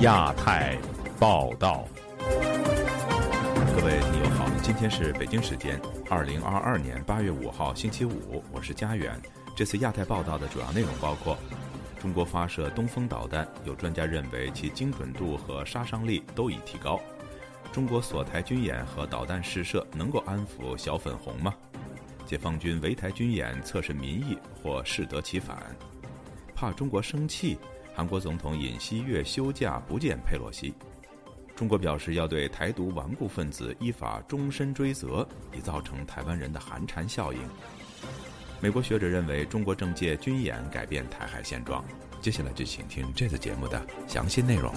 亚太报道，各位听友好，今天是北京时间二零二二年八月五号星期五，我是佳远。这次亚太报道的主要内容包括：中国发射东风导弹，有专家认为其精准度和杀伤力都已提高；中国锁台军演和导弹试射能够安抚小粉红吗？解放军围台军演测试民意或适得其反？怕中国生气？韩国总统尹锡悦休假不见佩洛西，中国表示要对台独顽固分子依法终身追责，已造成台湾人的寒蝉效应。美国学者认为中国政界军演改变台海现状。接下来就请听这次节目的详细内容。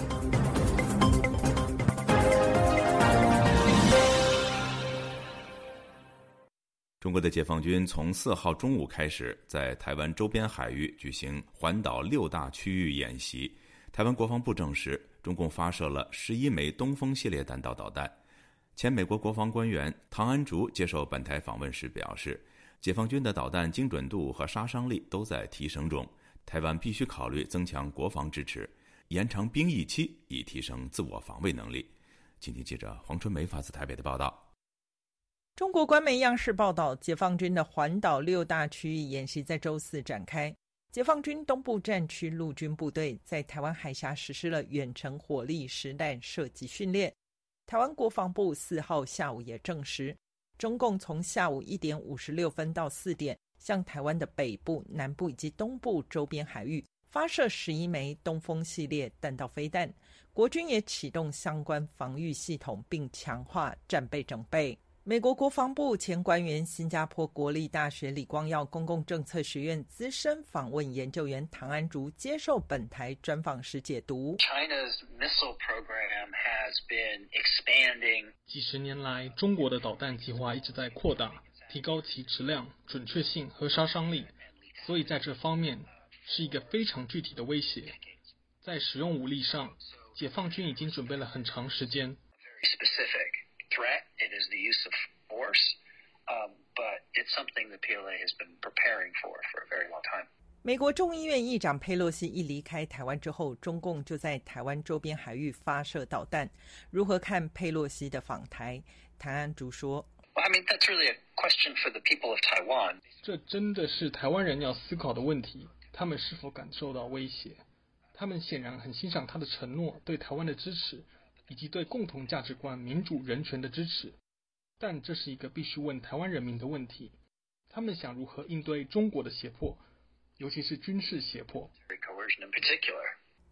中国的解放军从四号中午开始，在台湾周边海域举行环岛六大区域演习。台湾国防部证实，中共发射了十一枚东风系列弹道导弹。前美国国防官员唐安竹接受本台访问时表示，解放军的导弹精准度和杀伤力都在提升中，台湾必须考虑增强国防支持，延长兵役期，以提升自我防卫能力。今天记者黄春梅发自台北的报道。中国官媒央视报道，解放军的环岛六大区域演习在周四展开。解放军东部战区陆军部队在台湾海峡实施了远程火力实弹射击训练。台湾国防部四号下午也证实，中共从下午一点五十六分到四点，向台湾的北部、南部以及东部周边海域发射十一枚东风系列弹道飞弹。国军也启动相关防御系统，并强化战备准备。美国国防部前官员、新加坡国立大学李光耀公共政策学院资深访问研究员唐安竹接受本台专访时解读：China's missile program has been expanding。几十年来，中国的导弹计划一直在扩大，提高其质量、准确性和杀伤力，所以在这方面是一个非常具体的威胁。在使用武力上，解放军已经准备了很长时间。It is the use of force, um, but it's something the PLA has been preparing for for a very long time. 美国众议院议长佩洛西一离开台湾之后，中共就在台湾周边海域发射导弹。如何看佩洛西的访台？谭安竹说：“I mean, that's really a question for the people of Taiwan. 这真的是台湾人要思考的问题。他们是否感受到威胁？他们显然很欣赏他的承诺，对台湾的支持。”以及对共同价值观、民主、人权的支持，但这是一个必须问台湾人民的问题：他们想如何应对中国的胁迫，尤其是军事胁迫。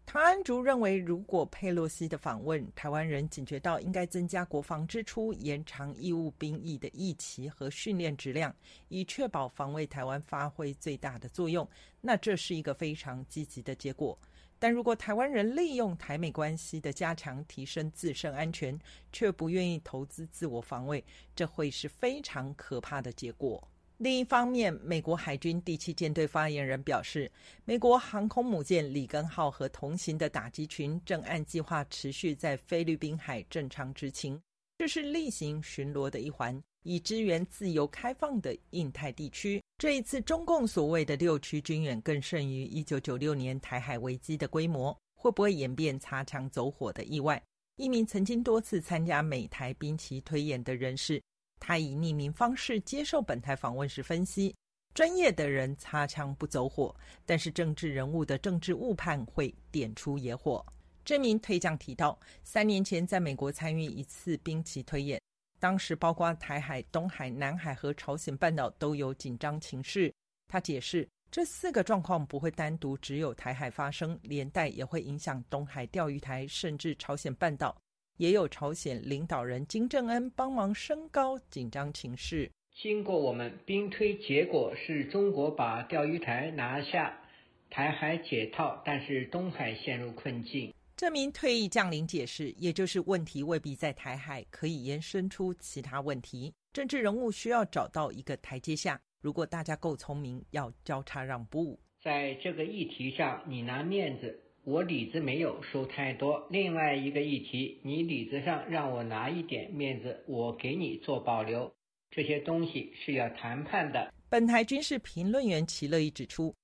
唐安竹认为，如果佩洛西的访问，台湾人警觉到应该增加国防支出、延长义务兵役的役期和训练质量，以确保防卫台湾发挥最大的作用，那这是一个非常积极的结果。但如果台湾人利用台美关系的加强提升自身安全，却不愿意投资自我防卫，这会是非常可怕的结果。另一方面，美国海军第七舰队发言人表示，美国航空母舰里根号和同行的打击群正按计划持续在菲律宾海正常执勤，这是例行巡逻的一环。以支援自由开放的印太地区。这一次中共所谓的六区军演，更胜于一九九六年台海危机的规模，会不会演变擦枪走火的意外？一名曾经多次参加美台兵棋推演的人士，他以匿名方式接受本台访问时分析：专业的人擦枪不走火，但是政治人物的政治误判会点出野火。这名推将提到，三年前在美国参与一次兵棋推演。当时，包括台海、东海、南海和朝鲜半岛都有紧张情势。他解释，这四个状况不会单独只有台海发生，连带也会影响东海钓鱼台，甚至朝鲜半岛。也有朝鲜领导人金正恩帮忙升高紧张情势。经过我们兵推，结果是中国把钓鱼台拿下，台海解套，但是东海陷入困境。这名退役将领解释，也就是问题未必在台海，可以延伸出其他问题。政治人物需要找到一个台阶下。如果大家够聪明，要交叉让步。在这个议题上，你拿面子，我里子没有收太多。另外一个议题，你里子上让我拿一点面子，我给你做保留。这些东西是要谈判的。本台军事评论员齐乐意指出，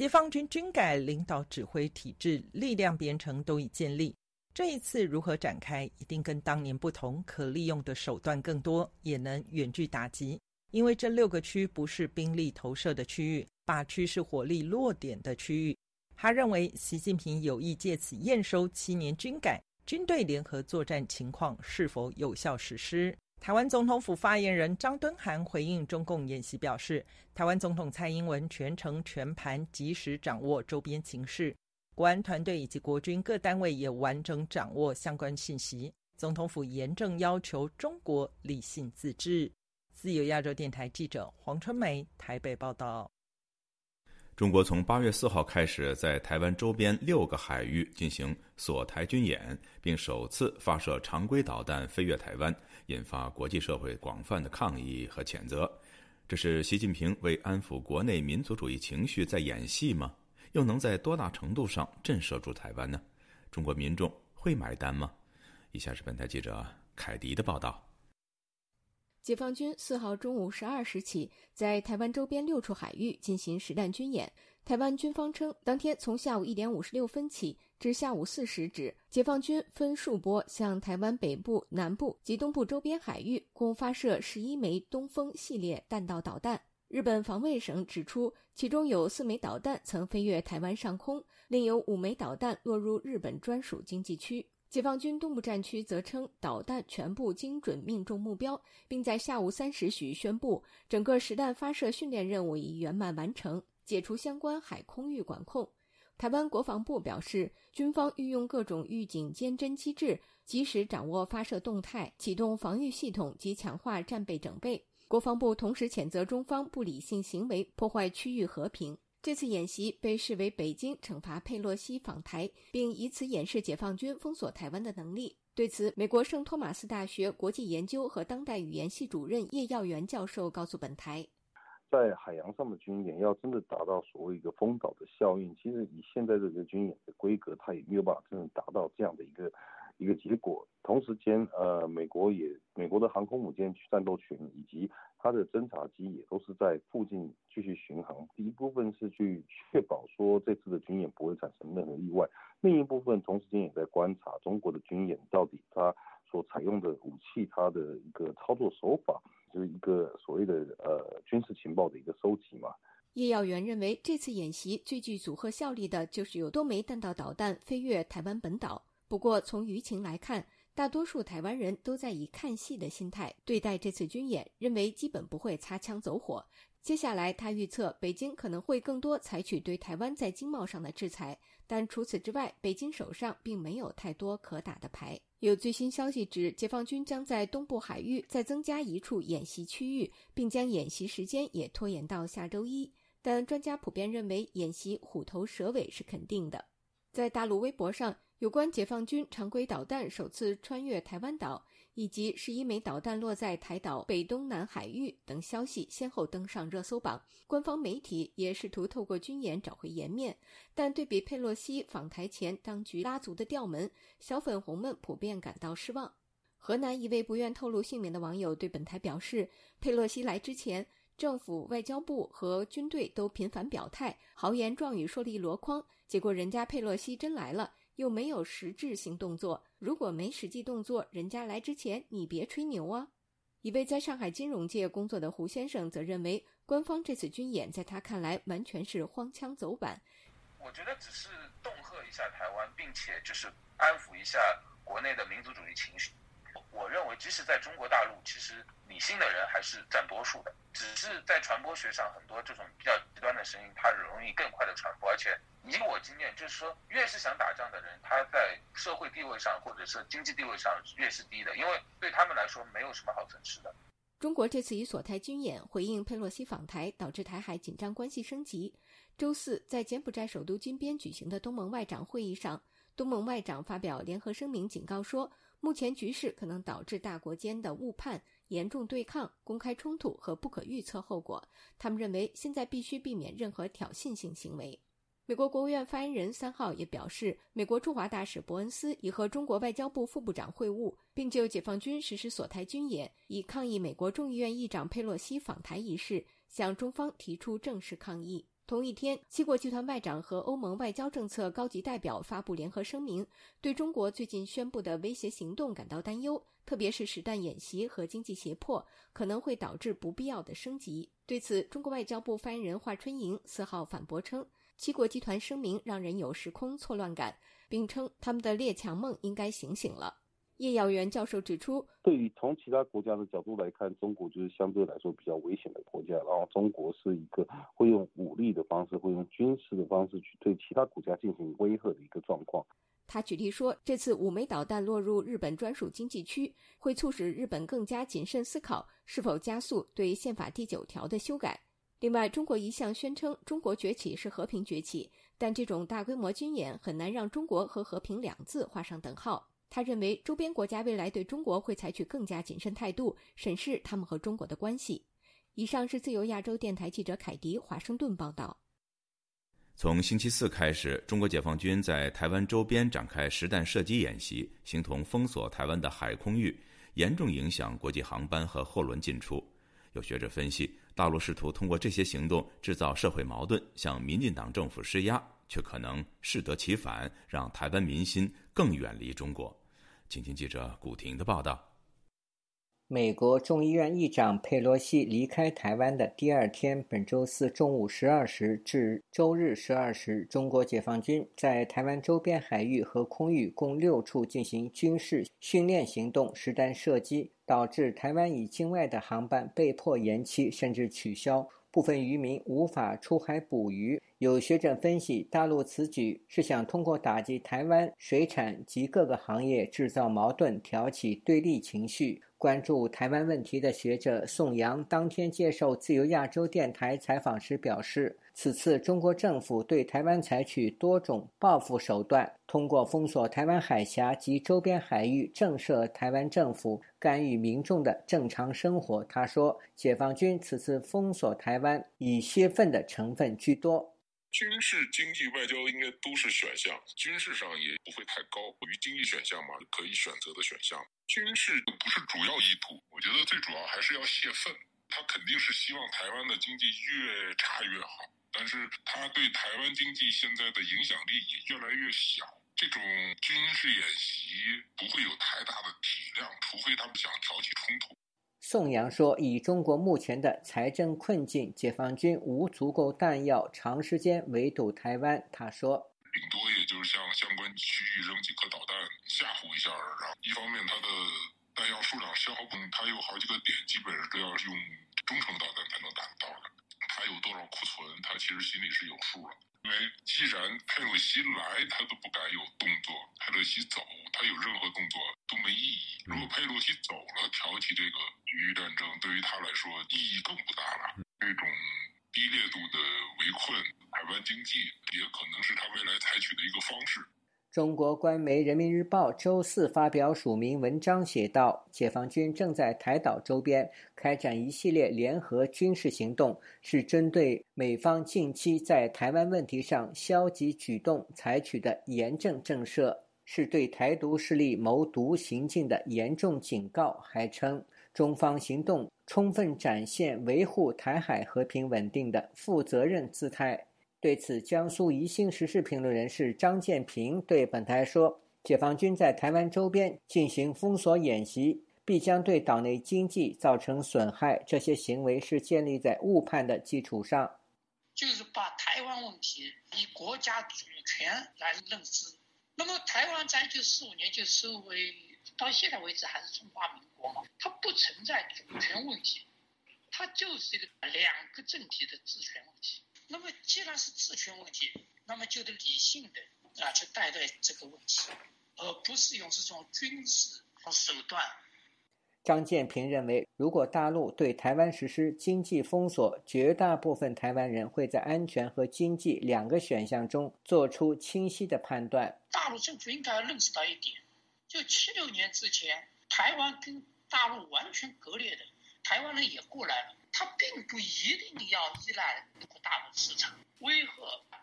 解放军军改领导指挥体制、力量编程都已建立，这一次如何展开，一定跟当年不同，可利用的手段更多，也能远距打击。因为这六个区不是兵力投射的区域，八区是火力落点的区域。他认为，习近平有意借此验收七年军改、军队联合作战情况是否有效实施。台湾总统府发言人张敦涵回应中共演习表示，台湾总统蔡英文全程全盘及时掌握周边情势，国安团队以及国军各单位也完整掌握相关信息。总统府严正要求中国理性自治。自由亚洲电台记者黄春梅台北报道。中国从八月四号开始，在台湾周边六个海域进行锁台军演，并首次发射常规导弹飞越台湾，引发国际社会广泛的抗议和谴责。这是习近平为安抚国内民族主义情绪在演戏吗？又能在多大程度上震慑住台湾呢？中国民众会买单吗？以下是本台记者凯迪的报道。解放军四号中午十二时起，在台湾周边六处海域进行实弹军演。台湾军方称，当天从下午一点五十六分起至下午四时止，解放军分数波向台湾北部、南部及东部周边海域共发射十一枚东风系列弹道导弹。日本防卫省指出，其中有四枚导弹曾飞越台湾上空，另有五枚导弹落入日本专属经济区。解放军东部战区则称，导弹全部精准命中目标，并在下午三时许宣布，整个实弹发射训练任务已圆满完成，解除相关海空域管控。台湾国防部表示，军方运用各种预警监侦机制，及时掌握发射动态，启动防御系统及强化战备整备。国防部同时谴责中方不理性行为，破坏区域和平。这次演习被视为北京惩罚佩洛西访台，并以此演示解放军封锁台湾的能力。对此，美国圣托马斯大学国际研究和当代语言系主任叶耀元教授告诉本台，在海洋上的军演要真的达到所谓一个封岛的效应，其实以现在这个军演的规格，它也没有办法真正达到这样的一个。一个结果，同时间，呃，美国也，美国的航空母舰战斗群以及它的侦察机也都是在附近继续巡航。第一部分是去确保说这次的军演不会产生任何意外，另一部分同时间也在观察中国的军演到底它所采用的武器，它的一个操作手法，就是一个所谓的呃军事情报的一个收集嘛。叶耀元认为，这次演习最具组合效力的就是有多枚弹道导弹飞越台湾本岛。不过，从舆情来看，大多数台湾人都在以看戏的心态对待这次军演，认为基本不会擦枪走火。接下来，他预测北京可能会更多采取对台湾在经贸上的制裁，但除此之外，北京手上并没有太多可打的牌。有最新消息指，解放军将在东部海域再增加一处演习区域，并将演习时间也拖延到下周一。但专家普遍认为，演习虎头蛇尾是肯定的。在大陆微博上。有关解放军常规导弹首次穿越台湾岛，以及十一枚导弹落在台岛北东南海域等消息，先后登上热搜榜。官方媒体也试图透过军演找回颜面，但对比佩洛西访台前当局拉足的调门，小粉红们普遍感到失望。河南一位不愿透露姓名的网友对本台表示：“佩洛西来之前，政府、外交部和军队都频繁表态，豪言壮语说了一箩筐，结果人家佩洛西真来了。”又没有实质性动作，如果没实际动作，人家来之前你别吹牛啊！一位在上海金融界工作的胡先生则认为，官方这次军演在他看来完全是荒腔走板。我觉得只是恫吓一下台湾，并且就是安抚一下国内的民族主义情绪。我认为，即使在中国大陆，其实理性的人还是占多数的，只是在传播学上，很多这种比较极端的声音，它容易更快的传播，而且。以我经验，就是说，越是想打仗的人，他在社会地位上或者是经济地位上越是低的，因为对他们来说没有什么好损失的。中国这次以锁台军演回应佩洛西访台，导致台海紧张关系升级。周四，在柬埔寨首都金边举行的东盟外长会议上，东盟外长发表联合声明，警告说，目前局势可能导致大国间的误判、严重对抗、公开冲突和不可预测后果。他们认为，现在必须避免任何挑衅性行为。美国国务院发言人三号也表示，美国驻华大使伯恩斯已和中国外交部副部长会晤，并就解放军实施锁台军演，以抗议美国众议院议长佩洛西访台一事，向中方提出正式抗议。同一天，七国集团外长和欧盟外交政策高级代表发布联合声明，对中国最近宣布的威胁行动感到担忧，特别是实弹演习和经济胁迫可能会导致不必要的升级。对此，中国外交部发言人华春莹四号反驳称，七国集团声明让人有时空错乱感，并称他们的列强梦应该醒醒了。叶耀元教授指出，对于从其他国家的角度来看，中国就是相对来说比较危险的国家。然后，中国是一个会用武力的方式，会用军事的方式去对其他国家进行威吓的一个状况。他举例说，这次五枚导弹落入日本专属经济区，会促使日本更加谨慎思考是否加速对宪法第九条的修改。另外，中国一向宣称中国崛起是和平崛起，但这种大规模军演很难让中国和和平两字画上等号。他认为，周边国家未来对中国会采取更加谨慎态度，审视他们和中国的关系。以上是自由亚洲电台记者凯迪华盛顿报道。从星期四开始，中国解放军在台湾周边展开实弹射击演习，形同封锁台湾的海空域，严重影响国际航班和货轮进出。有学者分析，大陆试图通过这些行动制造社会矛盾，向民进党政府施压，却可能适得其反，让台湾民心更远离中国。请听记者古婷的报道。美国众议院议长佩洛西离开台湾的第二天，本周四中午十二时至周日十二时，中国解放军在台湾周边海域和空域共六处进行军事训练行动，实弹射击，导致台湾以境外的航班被迫延期甚至取消。部分渔民无法出海捕鱼。有学者分析，大陆此举是想通过打击台湾水产及各个行业制造矛盾，挑起对立情绪。关注台湾问题的学者宋阳当天接受自由亚洲电台采访时表示。此次中国政府对台湾采取多种报复手段，通过封锁台湾海峡及周边海域，震慑台湾政府，干预民众的正常生活。他说，解放军此次封锁台湾，以泄愤的成分居多。军事、经济、外交应该都是选项，军事上也不会太高，于经济选项嘛，可以选择的选项。军事不是主要意图，我觉得最主要还是要泄愤。他肯定是希望台湾的经济越差越好。但是他对台湾经济现在的影响力也越来越小，这种军事演习不会有太大的体量，除非他们想挑起冲突。宋阳说：“以中国目前的财政困境，解放军无足够弹药长时间围堵台湾。”他说：“顶多也就是向相关区域扔几颗导弹吓唬一下，然后一方面它的弹药数量消耗不，它有好几个点，基本上都要用中程导弹才能打得到。”他有多少库存？他其实心里是有数了。因为既然佩洛西来，他都不敢有动作；佩洛西走，他有任何动作都没意义。如果佩洛西走了，挑起这个区域战争，对于他来说意义更不大了。这种低烈度的围困海湾经济，也可能是他未来采取的一个方式。中国官媒《人民日报》周四发表署名文章，写道：“解放军正在台岛周边开展一系列联合军事行动，是针对美方近期在台湾问题上消极举动采取的严正震慑，是对台独势力谋独行径的严重警告。”还称，中方行动充分展现维护台海和平稳定的负责任姿态。对此，江苏宜兴时事评论人士张建平对本台说：“解放军在台湾周边进行封锁演习，必将对岛内经济造成损害。这些行为是建立在误判的基础上，就是把台湾问题以国家主权来认知。那么，台湾在一九四五年就收为，到现在为止还是中华民国嘛，它不存在主权问题，它就是一个两个政体的治权问题。”那么，既然是治权问题，那么就得理性的啊去对待这个问题，而不是用这种军事手段。张建平认为，如果大陆对台湾实施经济封锁，绝大部分台湾人会在安全和经济两个选项中做出清晰的判断。大陆政府应该认识到一点，就七六年之前，台湾跟大陆完全割裂的，台湾人也过来了。他并不一定要依赖大陆市场，威吓、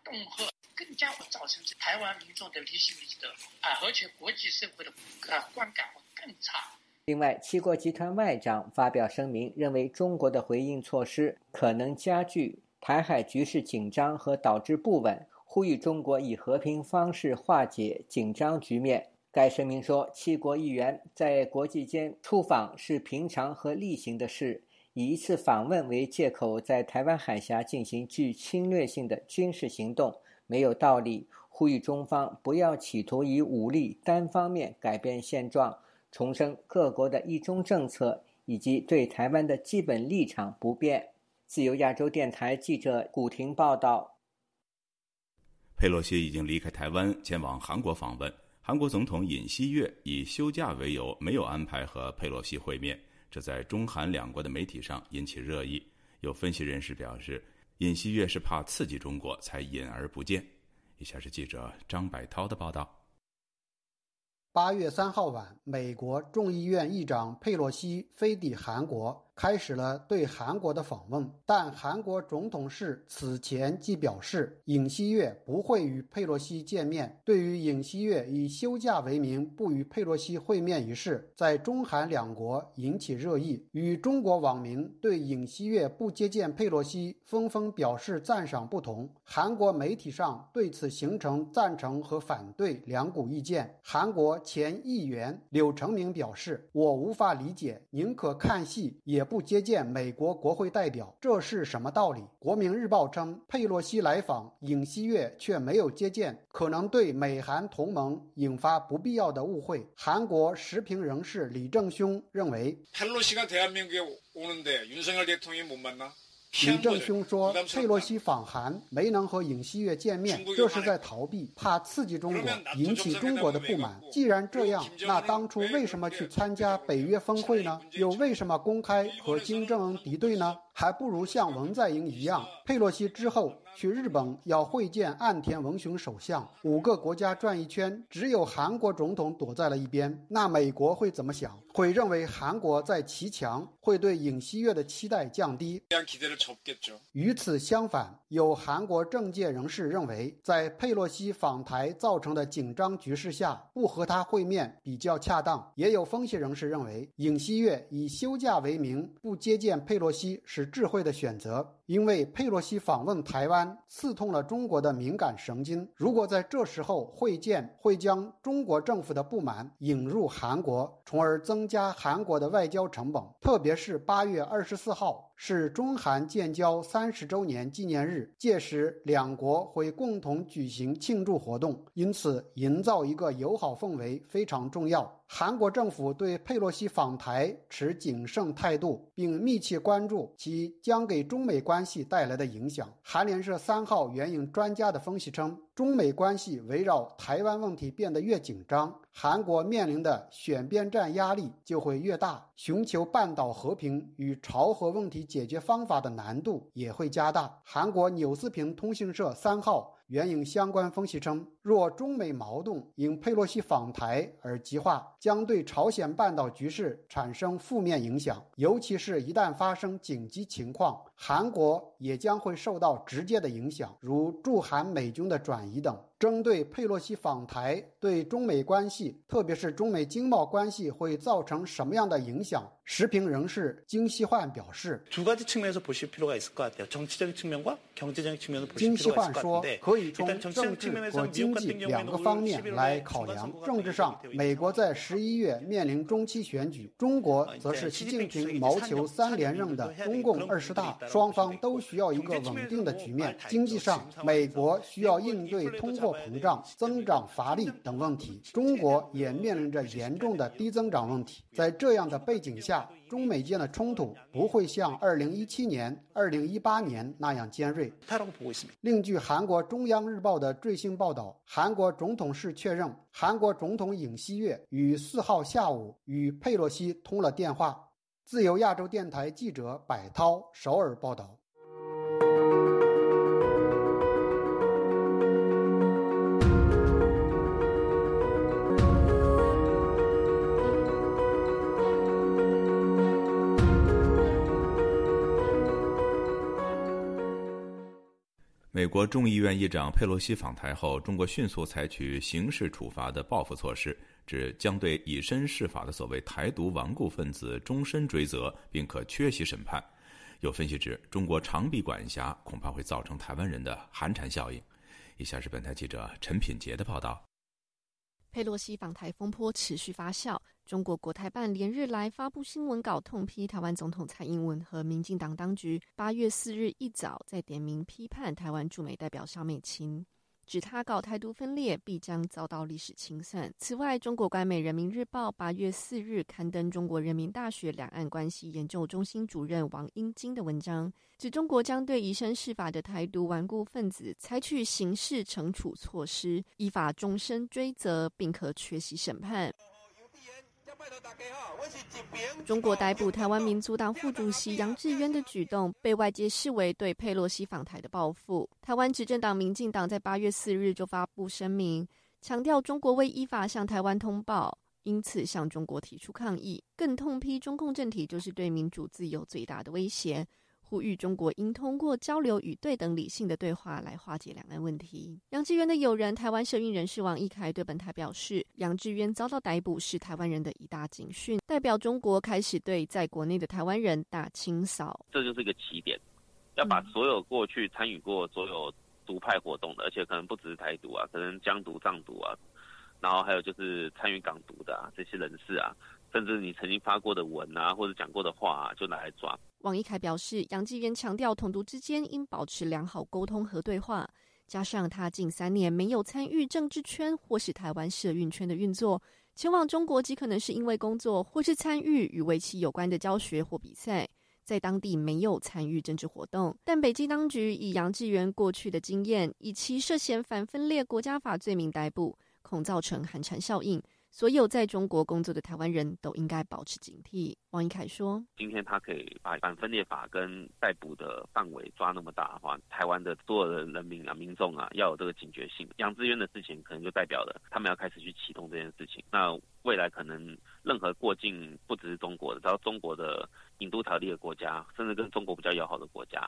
恫吓，更加会造成台湾民众的离心离德啊，而且国际社会的啊观感会更差。另外，七国集团外长发表声明，认为中国的回应措施可能加剧台海局势紧张和导致不稳，呼吁中国以和平方式化解紧张局面。该声明说，七国议员在国际间出访是平常和例行的事，以一次访问为借口在台湾海峡进行具侵略性的军事行动没有道理，呼吁中方不要企图以武力单方面改变现状。重申各国的一中政策以及对台湾的基本立场不变。自由亚洲电台记者古婷报道。佩洛西已经离开台湾，前往韩国访问。韩国总统尹锡悦以休假为由，没有安排和佩洛西会面，这在中韩两国的媒体上引起热议。有分析人士表示，尹锡悦是怕刺激中国才隐而不见。以下是记者张百涛的报道。八月三号晚，美国众议院议长佩洛西飞抵韩国。开始了对韩国的访问，但韩国总统室此前即表示，尹锡悦不会与佩洛西见面。对于尹锡悦以休假为名不与佩洛西会面一事，在中韩两国引起热议。与中国网民对尹锡悦不接见佩洛西纷纷表示赞赏不同，韩国媒体上对此形成赞成和反对两股意见。韩国前议员柳成明表示：“我无法理解，宁可看戏也。”不接见美国国会代表，这是什么道理？国民日报称，佩洛西来访，尹锡悦却没有接见，可能对美韩同盟引发不必要的误会。韩国时评人士李正兄认为，佩洛西가대한민국에오는데윤석열대통령못만나 李正兄说：“佩洛西访韩没能和尹锡悦见面，这是在逃避，怕刺激中国，引起中国的不满。既然这样，那当初为什么去参加北约峰会呢？又为什么公开和金正恩敌对呢？还不如像文在寅一样。佩洛西之后。”去日本要会见岸田文雄首相，五个国家转一圈，只有韩国总统躲在了一边。那美国会怎么想？会认为韩国在骑墙，会对尹锡悦的期待降低。与此相反，有韩国政界人士认为，在佩洛西访台造成的紧张局势下，不和他会面比较恰当。也有分析人士认为，尹锡悦以休假为名不接见佩洛西是智慧的选择。因为佩洛西访问台湾刺痛了中国的敏感神经，如果在这时候会见，会将中国政府的不满引入韩国，从而增加韩国的外交成本。特别是八月二十四号是中韩建交三十周年纪念日，届时两国会共同举行庆祝活动，因此营造一个友好氛围非常重要。韩国政府对佩洛西访台持谨慎态度，并密切关注其将给中美关系带来的影响。韩联社三号援引专家的分析称。中美关系围绕台湾问题变得越紧张，韩国面临的选边站压力就会越大，寻求半岛和平与朝核问题解决方法的难度也会加大。韩国纽斯平通讯社三号援引相关分析称，若中美矛盾因佩洛西访台而激化，将对朝鲜半岛局势产生负面影响，尤其是一旦发生紧急情况，韩国也将会受到直接的影响，如驻韩美军的转。移等。针对佩洛西访台对中美关系，特别是中美经贸关系会造成什么样的影响？时评人士金希焕表示：“金希焕说，可以从政治和经济两个方面来考量。政治上，美国在十一月面临中期选举，中国则是习近平谋求三连任的中共二十大，双方都需要一个稳定的局面。经济上，美国需要应对通货。”膨胀、增长乏力等问题，中国也面临着严重的低增长问题。在这样的背景下，中美间的冲突不会像2017年、2018年那样尖锐。另据韩国中央日报的最新报道，韩国总统室确认，韩国总统尹锡悦于4号下午与佩洛西通了电话。自由亚洲电台记者柏涛首尔报道。美国众议院议长佩洛西访台后，中国迅速采取刑事处罚的报复措施，指将对以身试法的所谓台独顽固分子终身追责，并可缺席审判。有分析指，中国长臂管辖恐怕会造成台湾人的寒蝉效应。以下是本台记者陈品杰的报道。佩洛西访台风波持续发酵，中国国台办连日来发布新闻稿，痛批台湾总统蔡英文和民进党当局。八月四日一早，在点名批判台湾驻美代表肖美琴。指他搞台独分裂，必将遭到历史清算。此外，中国官媒《人民日报》八月四日刊登中国人民大学两岸关系研究中心主任王英金的文章，指中国将对以身试法的台独顽固分子采取刑事惩处措施，依法终身追责，并可缺席审判。中国逮捕台湾民族党副主席杨志渊的举动，被外界视为对佩洛西访台的报复。台湾执政党民进党在八月四日就发布声明，强调中国未依法向台湾通报，因此向中国提出抗议，更痛批中共政体就是对民主自由最大的威胁。呼吁中国应通过交流与对等理性的对话来化解两岸问题。杨志渊的友人台湾社运人士王义凯对本台表示，杨志渊遭到逮捕是台湾人的一大警讯，代表中国开始对在国内的台湾人大清扫。这就是一个起点，要把所有过去参与过所有独派活动的，而且可能不只是台独啊，可能疆独、藏独啊，然后还有就是参与港独的啊这些人士啊。甚至你曾经发过的文啊，或者讲过的话，就拿来抓。王一凯表示，杨继元强调，统独之间应保持良好沟通和对话。加上他近三年没有参与政治圈或是台湾社运圈的运作，前往中国极可能是因为工作或是参与与围棋有关的教学或比赛，在当地没有参与政治活动。但北京当局以杨继元过去的经验，以其涉嫌反分裂国家法罪名逮捕，恐造成寒蝉效应。所有在中国工作的台湾人都应该保持警惕。王一凯说：“今天他可以把反分裂法跟逮捕的范围抓那么大的话，台湾的所有的人民啊、民众啊，要有这个警觉性。杨志渊的事情可能就代表了他们要开始去启动这件事情。那未来可能任何过境不只是中国的，只要中国的引渡条例的国家，甚至跟中国比较友好的国家。”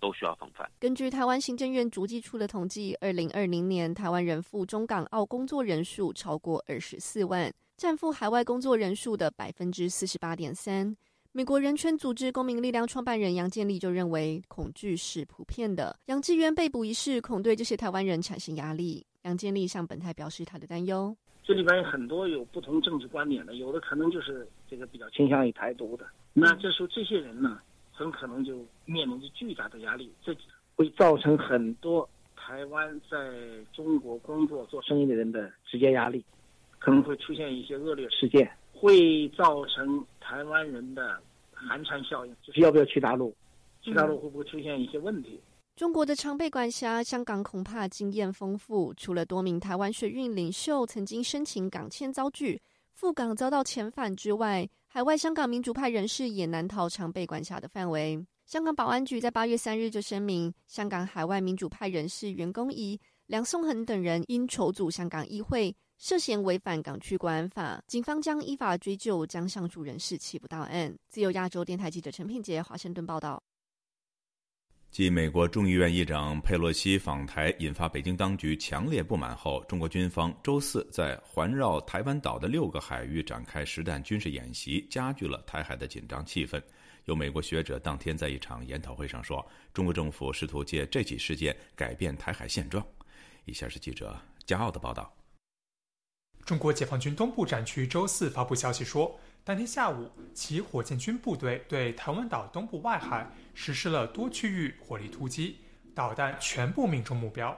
都需要防范。根据台湾行政院足迹处的统计，二零二零年台湾人赴中港澳工作人数超过二十四万，占赴海外工作人数的百分之四十八点三。美国人权组织公民力量创办人杨建立就认为，恐惧是普遍的。杨志渊被捕一事，恐对这些台湾人产生压力。杨建立向本台表示他的担忧：这里边有很多有不同政治观点的，有的可能就是这个比较倾向于台独的。那这时候这些人呢？很可能就面临着巨大的压力，这会造成很多台湾在中国工作做生意的人的直接压力，可能会出现一些恶劣事件，会造成台湾人的寒蝉效应，就是要不要去大陆，去大陆会不会出现一些问题？中国的常备管辖，香港恐怕经验丰富。除了多名台湾学运领袖曾经申请港签遭拒，赴港遭到遣返之外，海外香港民主派人士也难逃常被管辖的范围。香港保安局在八月三日就声明，香港海外民主派人士袁公仪、梁颂恒等人因筹组香港议会，涉嫌违反港区国安法，警方将依法追究，将上述人士起不到案。自由亚洲电台记者陈品杰华盛顿报道。继美国众议院议长佩洛西访台引发北京当局强烈不满后，中国军方周四在环绕台湾岛的六个海域展开实弹军事演习，加剧了台海的紧张气氛。有美国学者当天在一场研讨会上说，中国政府试图借这起事件改变台海现状。以下是记者骄傲的报道：中国解放军东部战区周四发布消息说。当天下午，其火箭军部队对台湾岛东部外海实施了多区域火力突击，导弹全部命中目标。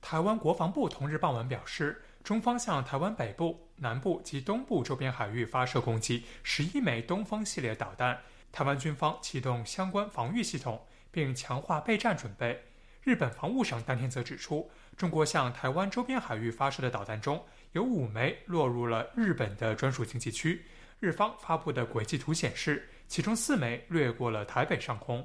台湾国防部同日傍晚表示，中方向台湾北部、南部及东部周边海域发射攻击十一枚东风系列导弹，台湾军方启动相关防御系统，并强化备战准备。日本防务省当天则指出，中国向台湾周边海域发射的导弹中有五枚落入了日本的专属经济区。日方发布的轨迹图显示，其中四枚掠过了台北上空。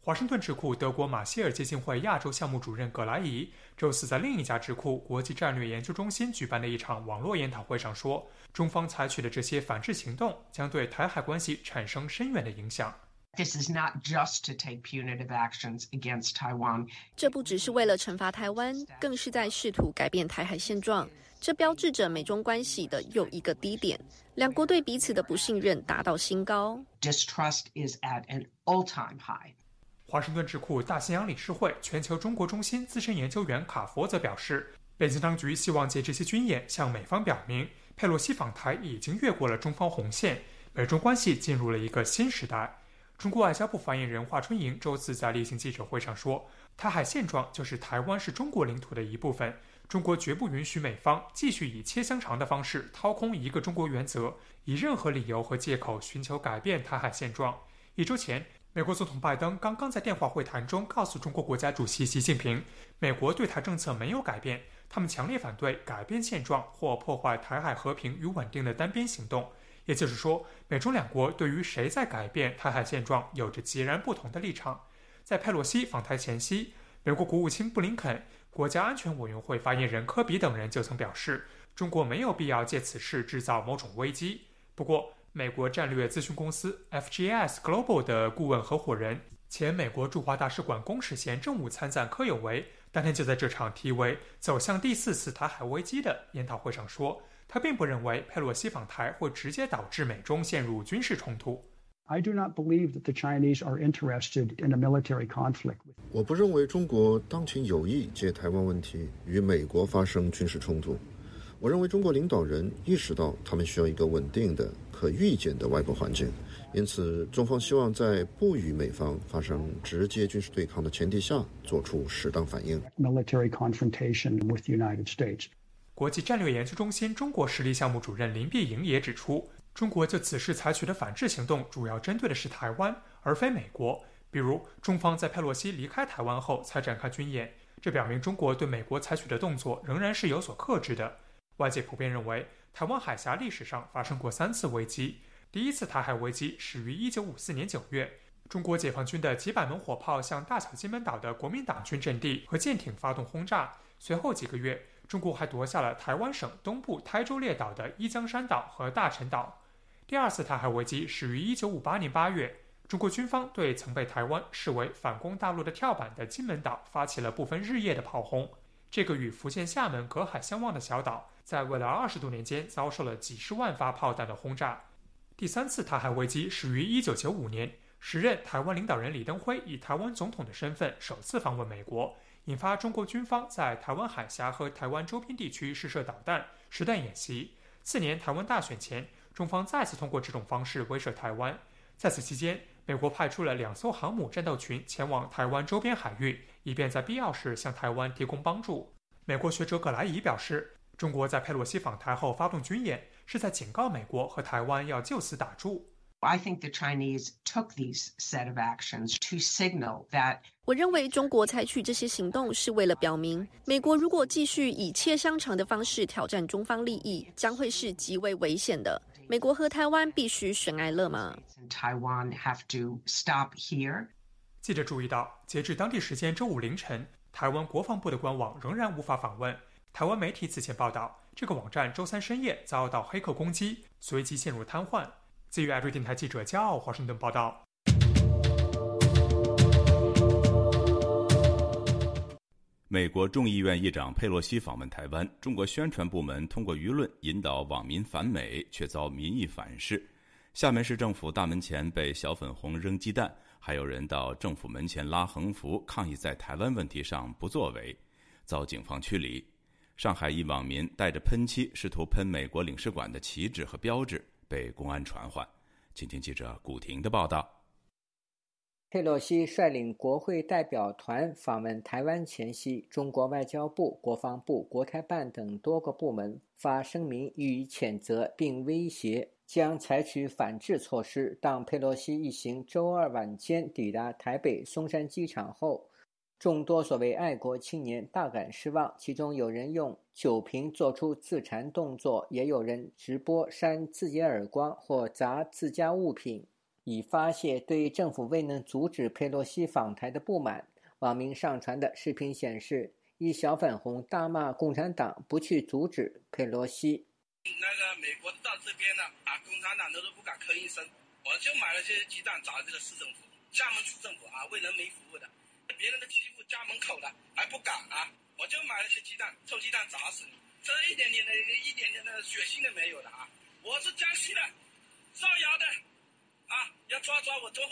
华盛顿智库德国马歇尔基金会亚洲项目主任葛莱伊周四在另一家智库国际战略研究中心举办的一场网络研讨会上说，中方采取的这些反制行动将对台海关系产生深远的影响。This is not just to take punitive actions against Taiwan。这不只是为了惩罚台湾，更是在试图改变台海现状。这标志着美中关系的又一个低点，两国对彼此的不信任达到新高。Distrust is at an all-time high。华盛顿智库大西洋理事会全球中国中心资深研究员卡佛则表示，北京当局希望借这些军演向美方表明，佩洛西访台已经越过了中方红线，美中关系进入了一个新时代。中国外交部发言人华春莹周四在例行记者会上说：“台海现状就是台湾是中国领土的一部分，中国绝不允许美方继续以切香肠的方式掏空一个中国原则，以任何理由和借口寻求改变台海现状。”一周前，美国总统拜登刚刚在电话会谈中告诉中国国家主席习近平：“美国对台政策没有改变，他们强烈反对改变现状或破坏台海和平与稳定的单边行动。”也就是说，美中两国对于谁在改变台海现状有着截然不同的立场。在佩洛西访台前夕，美国国务卿布林肯、国家安全委员会发言人科比等人就曾表示，中国没有必要借此事制造某种危机。不过，美国战略咨询公司 FGS Global 的顾问合伙人、前美国驻华大使馆公使衔政务参赞柯有为，当天就在这场题为“走向第四次台海危机”的研讨会上说。他并不认为佩洛西访台会直接导致美中陷入军事冲突。I do not believe that the Chinese are interested in a military conflict. 我不认为中国当前有意借台湾问题与美国发生军事冲突。我认为中国领导人意识到他们需要一个稳定的、可预见的外部环境，因此中方希望在不与美方发生直接军事对抗的前提下，做出适当反应。Military confrontation with the United States. 国际战略研究中心中国实力项目主任林碧莹也指出，中国就此事采取的反制行动，主要针对的是台湾，而非美国。比如，中方在佩洛西离开台湾后才展开军演，这表明中国对美国采取的动作仍然是有所克制的。外界普遍认为，台湾海峡历史上发生过三次危机，第一次台海危机始于1954年9月，中国解放军的几百门火炮向大小金门岛的国民党军阵地和舰艇发动轰炸，随后几个月。中国还夺下了台湾省东部台州列岛的一江山岛和大陈岛。第二次台海危机始于1958年8月，中国军方对曾被台湾视为反攻大陆的跳板的金门岛发起了不分日夜的炮轰。这个与福建厦门隔海相望的小岛，在未来二十多年间遭受了几十万发炮弹的轰炸。第三次台海危机始于1995年，时任台湾领导人李登辉以台湾总统的身份首次访问美国。引发中国军方在台湾海峡和台湾周边地区试射导弹、实弹演习。次年台湾大选前，中方再次通过这种方式威慑台湾。在此期间，美国派出了两艘航母战斗群前往台湾周边海域，以便在必要时向台湾提供帮助。美国学者葛莱仪表示，中国在佩洛西访台后发动军演，是在警告美国和台湾要就此打住。I think the Chinese took these set of actions to signal that. 我认为中国采取这些行动是为了表明，美国如果继续以切香肠的方式挑战中方利益，将会是极为危险的。美国和台湾必须悬崖勒马。Taiwan have to stop here. 记者注意到，截至当地时间周五凌晨，台湾国防部的官网仍然无法访问。台湾媒体此前报道，这个网站周三深夜遭到黑客攻击，随即陷入瘫痪。自由亚洲电台记者骄傲华盛顿报道。美国众议院议长佩洛西访问台湾，中国宣传部门通过舆论引导网民反美，却遭民意反噬。厦门市政府大门前被小粉红扔鸡蛋，还有人到政府门前拉横幅抗议，在台湾问题上不作为，遭警方驱离。上海一网民带着喷漆试图喷美国领事馆的旗帜和标志。被公安传唤。请听记者古婷的报道。佩洛西率领国会代表团访问台湾前夕，中国外交部、国防部、国台办等多个部门发声明予以谴责，并威胁将采取反制措施。当佩洛西一行周二晚间抵达台北松山机场后，众多所谓爱国青年大感失望，其中有人用酒瓶做出自残动作，也有人直播扇自己耳光或砸自家物品，以发泄对政府未能阻止佩洛西访台的不满。网民上传的视频显示，一小粉红大骂共产党不去阻止佩洛西。那个美国到这边了，啊，共产党的都不敢吭一声。我就买了些鸡蛋砸这个市政府，厦门市政府啊，为人民服务的，别人都欺负家门口了还不敢啊，我就买了些鸡蛋，臭鸡蛋砸死你，这一点点的一点点的血腥都没有的啊！我是江西的，造谣的，啊，要抓抓我最后。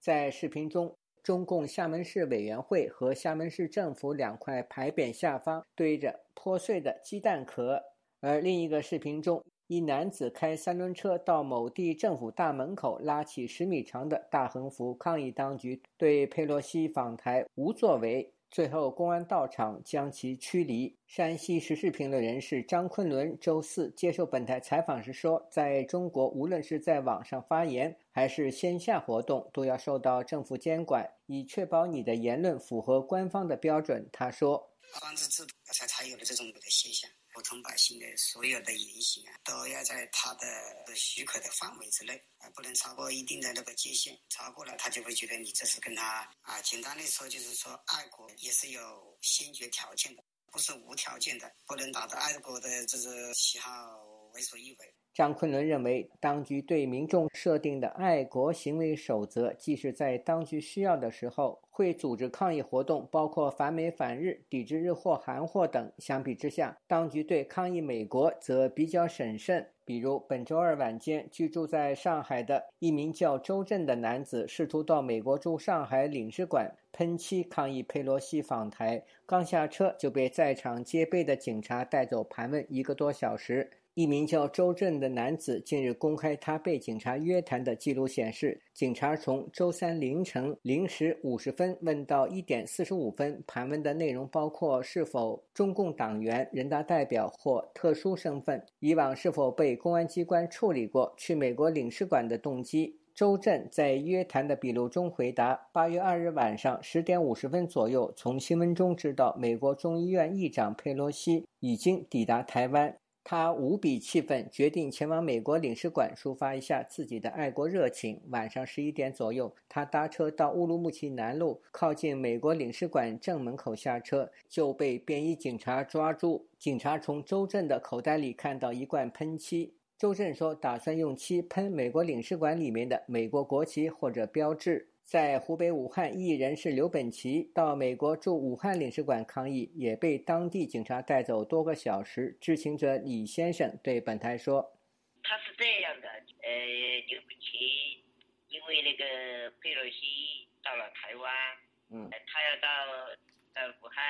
在视频中，中共厦门市委员会和厦门市政府两块牌匾下方堆着破碎的鸡蛋壳，而另一个视频中。一男子开三轮车到某地政府大门口，拉起十米长的大横幅抗议当局对佩洛西访台无作为。最后，公安到场将其驱离。山西时事评论人士张昆仑周四接受本台采访时说：“在中国，无论是在网上发言还是线下活动，都要受到政府监管，以确保你的言论符合官方的标准。”他说：“防止制度才才有了这种的现象。”普通百姓的所有的言行啊，都要在他的许可的范围之内，啊，不能超过一定的那个界限。超过了，他就会觉得你这是跟他啊，简单的说就是说，爱国也是有先决条件的，不是无条件的，不能打着爱国的这个旗号为所欲为。张昆仑认为，当局对民众设定的爱国行为守则，即使在当局需要的时候会组织抗议活动，包括反美反日、抵制日货韩货等。相比之下，当局对抗议美国则比较审慎。比如本周二晚间，居住在上海的一名叫周震的男子，试图到美国驻上海领事馆喷漆抗议佩洛西访台，刚下车就被在场戒备的警察带走盘问一个多小时。一名叫周震的男子近日公开他被警察约谈的记录显示，警察从周三凌晨零时五十分问到一点四十五分，盘问的内容包括是否中共党员、人大代表或特殊身份，以往是否被公安机关处理过，去美国领事馆的动机。周震在约谈的笔录中回答：八月二日晚上十点五十分左右，从新闻中知道美国众议院议长佩洛西已经抵达台湾。他无比气愤，决定前往美国领事馆抒发一下自己的爱国热情。晚上十一点左右，他搭车到乌鲁木齐南路靠近美国领事馆正门口下车，就被便衣警察抓住。警察从周震的口袋里看到一罐喷漆。周震说，打算用漆喷美国领事馆里面的美国国旗或者标志。在湖北武汉，异议人士刘本奇到美国驻武汉领事馆抗议，也被当地警察带走多个小时。知情者李先生对本台说：“他是这样的，呃，刘本奇因为那个佩洛西到了台湾，嗯，他要到到武汉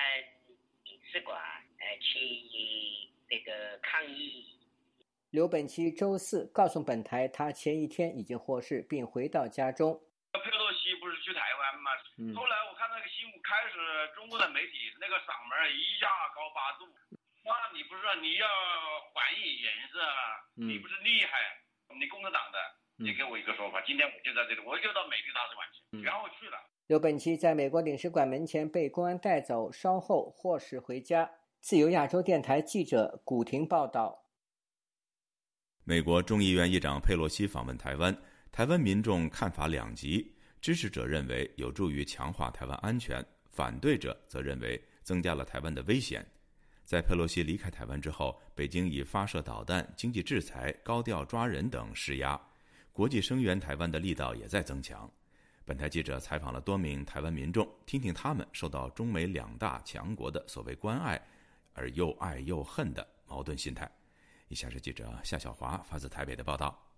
领事馆，呃，去那个抗议。”刘本奇周四告诉本台，他前一天已经获释，并回到家中。后来我看那个新闻，开始中国的媒体那个嗓门一下高八度。那你不是说你要还以颜色？你不是厉害？你共产党的，你给我一个说法。今天我就在这里，我就到美丽大使馆去，然后去了。刘本期在美国领事馆门前被公安带走，稍后获释回家。自由亚洲电台记者古婷报道。美国众议院议长佩洛西访问台湾，台湾民众看法两极。支持者认为有助于强化台湾安全，反对者则认为增加了台湾的危险。在佩洛西离开台湾之后，北京以发射导弹、经济制裁、高调抓人等施压，国际声援台湾的力道也在增强。本台记者采访了多名台湾民众，听听他们受到中美两大强国的所谓关爱而又爱又恨的矛盾心态。以下是记者夏小华发自台北的报道。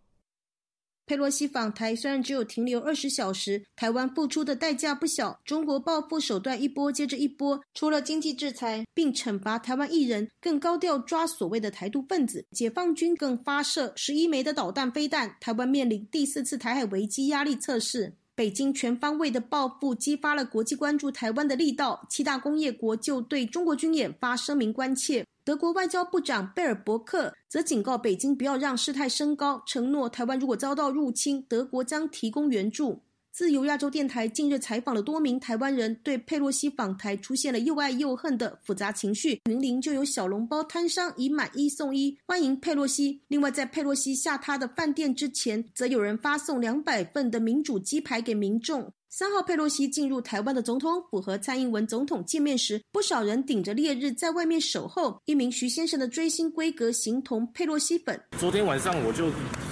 佩洛西访台虽然只有停留二十小时，台湾付出的代价不小。中国报复手段一波接着一波，除了经济制裁并惩罚台湾艺人，更高调抓所谓的台独分子。解放军更发射十一枚的导弹飞弹，台湾面临第四次台海危机压力测试。北京全方位的报复激发了国际关注台湾的力道，七大工业国就对中国军演发声明关切。德国外交部长贝尔伯克则警告北京不要让事态升高，承诺台湾如果遭到入侵，德国将提供援助。自由亚洲电台近日采访了多名台湾人，对佩洛西访台出现了又爱又恨的复杂情绪。云林就有小笼包摊商以买一送一欢迎佩洛西，另外在佩洛西下榻的饭店之前，则有人发送两百份的民主鸡排给民众。三号佩洛西进入台湾的总统府和蔡英文总统见面时，不少人顶着烈日在外面守候。一名徐先生的追星规格形同佩洛西粉。昨天晚上我就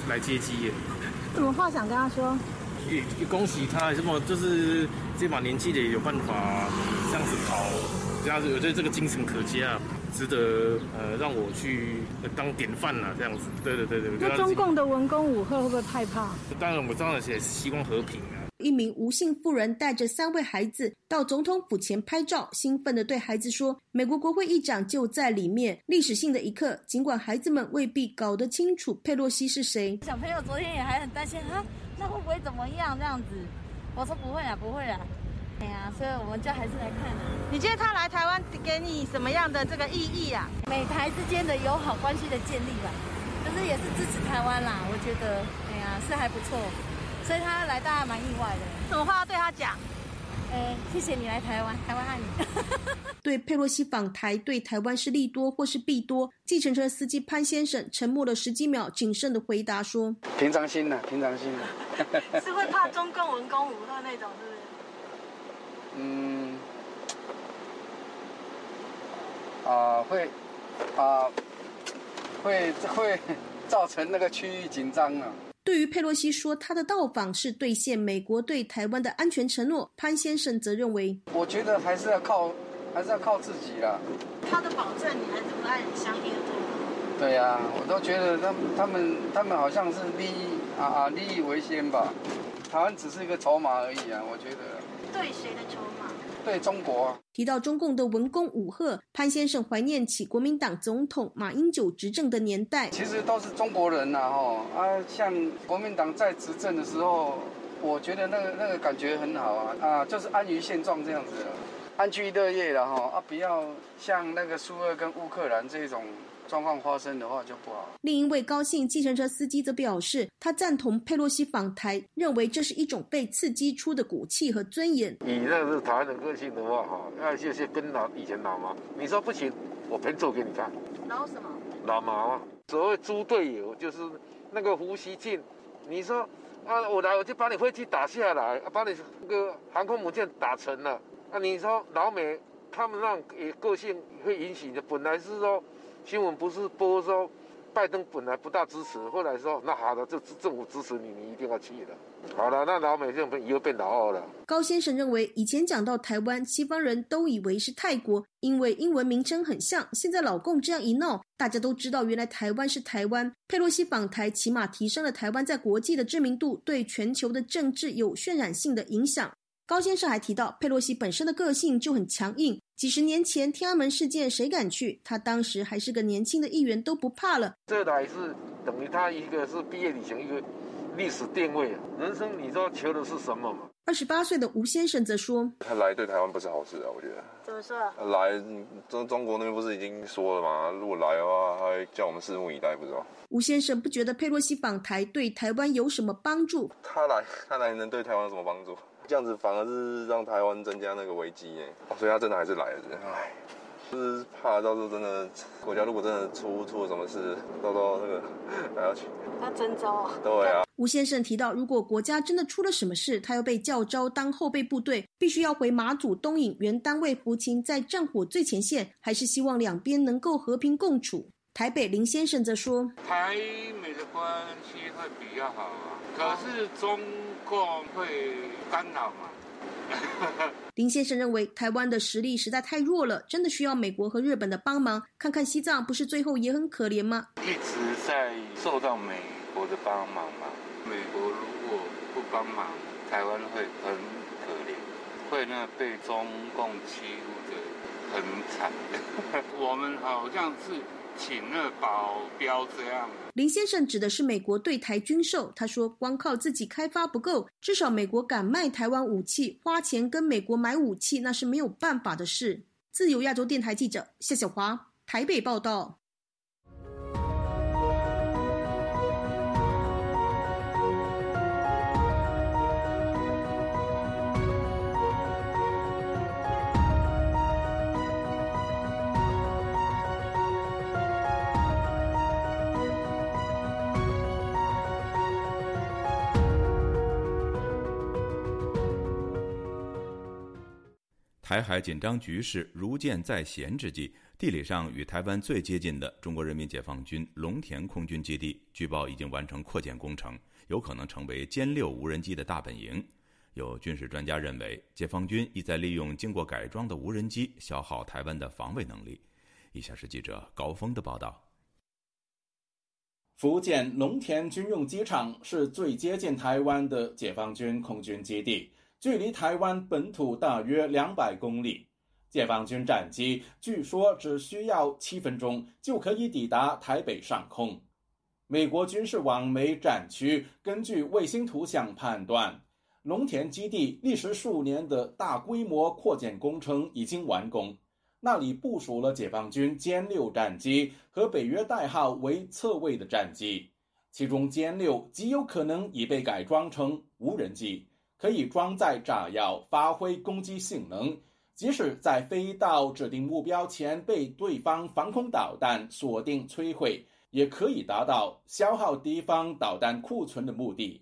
来接机耶，什么话想跟他说？也也恭喜他，什么就是这把年纪的有办法这样子跑，这样子我觉得这个精神可嘉，值得呃让我去当典范了这样子。对对对对。那中共的文攻武赫会不会害怕？当然，我当然也是希望和平啊。一名吴姓妇人带着三位孩子到总统府前拍照，兴奋地对孩子说：“美国国会议长就在里面。”历史性的一刻，尽管孩子们未必搞得清楚佩洛西是谁。小朋友昨天也还很担心啊，那会不会怎么样？这样子，我说不会啊，不会啊。哎呀，所以我们就还是来看。你觉得他来台湾给你什么样的这个意义啊？美台之间的友好关系的建立吧，就是也是支持台湾啦。我觉得，哎呀，是还不错。所以他来，大家蛮意外的。什么话要对他讲？呃，谢谢你来台湾，台湾爱你。对佩洛西访台，对台湾是利多或是弊多？计程车司机潘先生沉默了十几秒，谨慎的回答说：“平常心的，平常心的。”是会怕中共文攻武吓那种，是不是？嗯，啊，会，啊，会会造成那个区域紧张啊。对于佩洛西说他的到访是兑现美国对台湾的安全承诺，潘先生则认为，我觉得还是要靠，还是要靠自己啦。他的保证你还是不爱相。对呀，我都觉得他他们他们好像是利益啊啊利益为先吧，台湾只是一个筹码而已啊，我觉得。对谁的筹码？对中国。提到中共的文攻武吓，潘先生怀念起国民党总统马英九执政的年代。其实都是中国人呐，哈啊，像国民党在执政的时候，我觉得那个那个感觉很好啊啊，就是安于现状这样子，安居乐业了哈啊，不要像那个苏俄跟乌克兰这种。状况发生的话就不好。另一位高兴计程车司机则表示，他赞同佩洛西访台，认为这是一种被刺激出的骨气和尊严。以那个是台湾的个性的话，哈，那就是跟老以前老毛，你说不行，我偏做给你看。老什么？老毛啊！所谓猪队友就是那个胡锡进，你说啊，我来我就把你飞机打下来，把你那个航空母舰打沉了。啊你说老美他们那也个性会引起的，本来是说。新闻不是播说，拜登本来不大支持，后来说那好的，这政府支持你，你一定要去的。好了，那老美这种以后变老二了。高先生认为，以前讲到台湾，西方人都以为是泰国，因为英文名称很像。现在老共这样一闹，大家都知道原来台湾是台湾。佩洛西访台，起码提升了台湾在国际的知名度，对全球的政治有渲染性的影响。高先生还提到，佩洛西本身的个性就很强硬。几十年前天安门事件，谁敢去？他当时还是个年轻的议员，都不怕了。这还是等于他一个是毕业旅行，一个历史定位啊。人生你知道求的是什么嘛？二十八岁的吴先生则说：“他来对台湾不是好事啊，我觉得。怎么说？来中中国那边不是已经说了吗？如果来的话，他叫我们拭目以待，不知道。”吴先生不觉得佩洛西访台对台湾有什么帮助？他来，他来能对台湾有什么帮助？这样子反而是让台湾增加那个危机耶，所以他真的还是来了，唉，是？怕到时候真的国家如果真的出出了什么事，到时候那个 还要去，他征召，对啊。吴先生提到，如果国家真的出了什么事，他又被叫招当后备部队，必须要回马祖东引原单位服勤，在战火最前线，还是希望两边能够和平共处。台北林先生则说，台美的关系会比较好啊，可是中共。会干扰吗？林先生认为，台湾的实力实在太弱了，真的需要美国和日本的帮忙。看看西藏，不是最后也很可怜吗？一直在受到美国的帮忙嘛。美国如果不帮忙，台湾会很可怜，会那被中共欺负的很惨。我们好像是。请那保镖这样。林先生指的是美国对台军售。他说，光靠自己开发不够，至少美国敢卖台湾武器，花钱跟美国买武器，那是没有办法的事。自由亚洲电台记者夏小华台北报道。台海紧张局势如箭在弦之际，地理上与台湾最接近的中国人民解放军龙田空军基地，据报已经完成扩建工程，有可能成为歼六无人机的大本营。有军事专家认为，解放军意在利用经过改装的无人机消耗台湾的防卫能力。以下是记者高峰的报道：福建龙田军用机场是最接近台湾的解放军空军基地，距离台湾本土大约两百公里。解放军战机据说只需要七分钟就可以抵达台北上空。美国军事网媒战区根据卫星图像判断。龙田基地历时数年的大规模扩建工程已经完工，那里部署了解放军歼六战机和北约代号为侧卫的战机，其中歼六极有可能已被改装成无人机，可以装载炸药，发挥攻击性能，即使在飞到指定目标前被对方防空导弹锁定摧毁，也可以达到消耗敌方导弹库存的目的。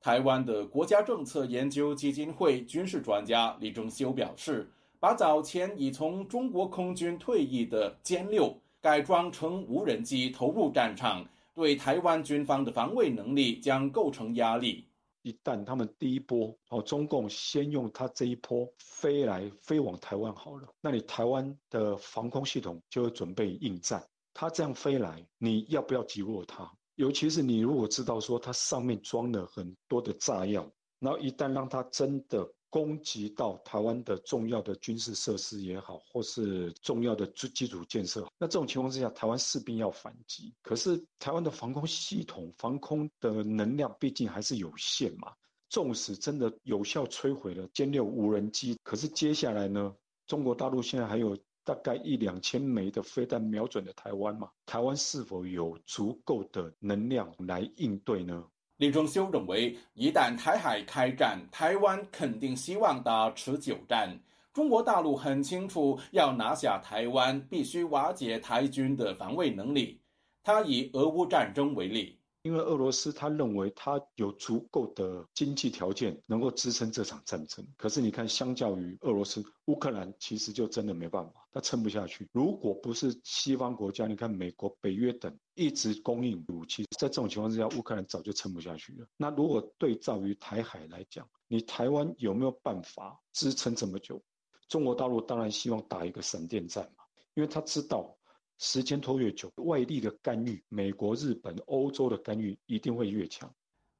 台湾的国家政策研究基金会军事专家李正修表示，把早前已从中国空军退役的歼六改装成无人机投入战场，对台湾军方的防卫能力将构成压力。一旦他们第一波哦，中共先用他这一波飞来飞往台湾好了，那你台湾的防空系统就会准备应战。他这样飞来，你要不要击落他？尤其是你如果知道说它上面装了很多的炸药，然后一旦让它真的攻击到台湾的重要的军事设施也好，或是重要的基基础建设，那这种情况之下，台湾势必要反击。可是台湾的防空系统、防空的能量毕竟还是有限嘛。纵使真的有效摧毁了歼六无人机，可是接下来呢，中国大陆现在还有。大概一两千枚的飞弹瞄准了台湾嘛？台湾是否有足够的能量来应对呢？李忠修认为，一旦台海开战，台湾肯定希望打持久战。中国大陆很清楚，要拿下台湾，必须瓦解台军的防卫能力。他以俄乌战争为例。因为俄罗斯他认为他有足够的经济条件能够支撑这场战争，可是你看，相较于俄罗斯，乌克兰其实就真的没办法，他撑不下去。如果不是西方国家，你看美国、北约等一直供应武器，在这种情况之下，乌克兰早就撑不下去了。那如果对照于台海来讲，你台湾有没有办法支撑这么久？中国大陆当然希望打一个闪电战嘛，因为他知道。时间拖越久，外力的干预，美国、日本、欧洲的干预一定会越强。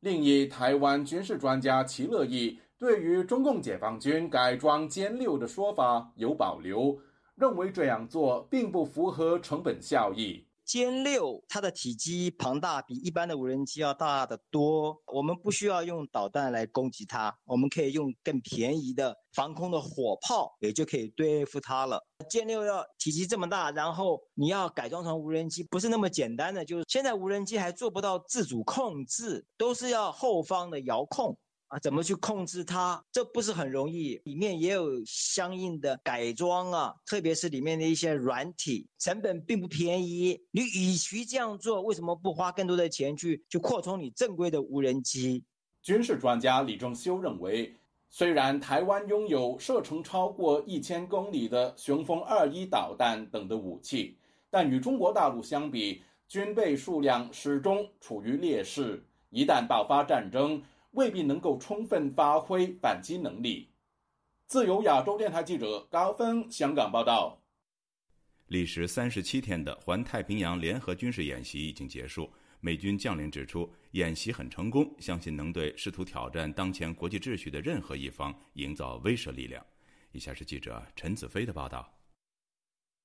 另一台湾军事专家齐乐意对于中共解放军改装歼六的说法有保留，认为这样做并不符合成本效益。歼六它的体积庞大，比一般的无人机要大得多。我们不需要用导弹来攻击它，我们可以用更便宜的防空的火炮，也就可以对付它了。歼六要体积这么大，然后你要改装成无人机，不是那么简单的。就是现在无人机还做不到自主控制，都是要后方的遥控。啊，怎么去控制它？这不是很容易，里面也有相应的改装啊，特别是里面的一些软体，成本并不便宜。你与其这样做，为什么不花更多的钱去去扩充你正规的无人机？军事专家李正修认为，虽然台湾拥有射程超过一千公里的雄风二一导弹等的武器，但与中国大陆相比，军备数量始终处于劣势。一旦爆发战争，未必能够充分发挥反击能力。自由亚洲电台记者高峰香港报道。历时三十七天的环太平洋联合军事演习已经结束。美军将领指出，演习很成功，相信能对试图挑战当前国际秩序的任何一方营造威慑力量。以下是记者陈子飞的报道。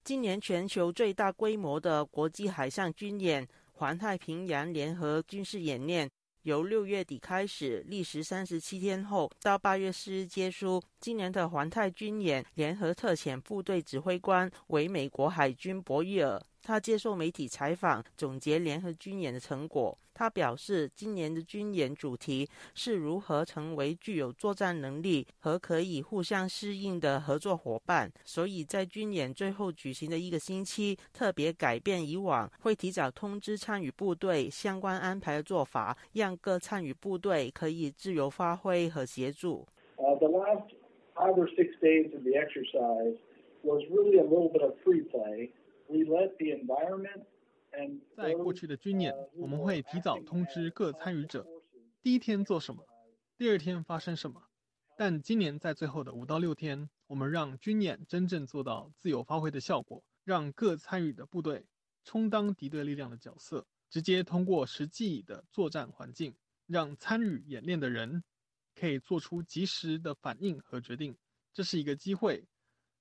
今年全球最大规模的国际海上军演——环太平洋联合军事演练。由六月底开始，历时三十七天后，到八月四日结束。今年的环太军演联合特遣部队指挥官为美国海军博伊尔。他接受媒体采访，总结联合军演的成果。他表示，今年的军演主题是如何成为具有作战能力和可以互相适应的合作伙伴。所以在军演最后举行的一个星期，特别改变以往会提早通知参与部队相关安排的做法，让各参与部队可以自由发挥和协助。Uh, the last five or six days of the exercise was really a little bit of free play. 在过去的军演，我们会提早通知各参与者，第一天做什么，第二天发生什么。但今年在最后的五到六天，我们让军演真正做到自由发挥的效果，让各参与的部队充当敌对力量的角色，直接通过实际的作战环境，让参与演练的人可以做出及时的反应和决定。这是一个机会，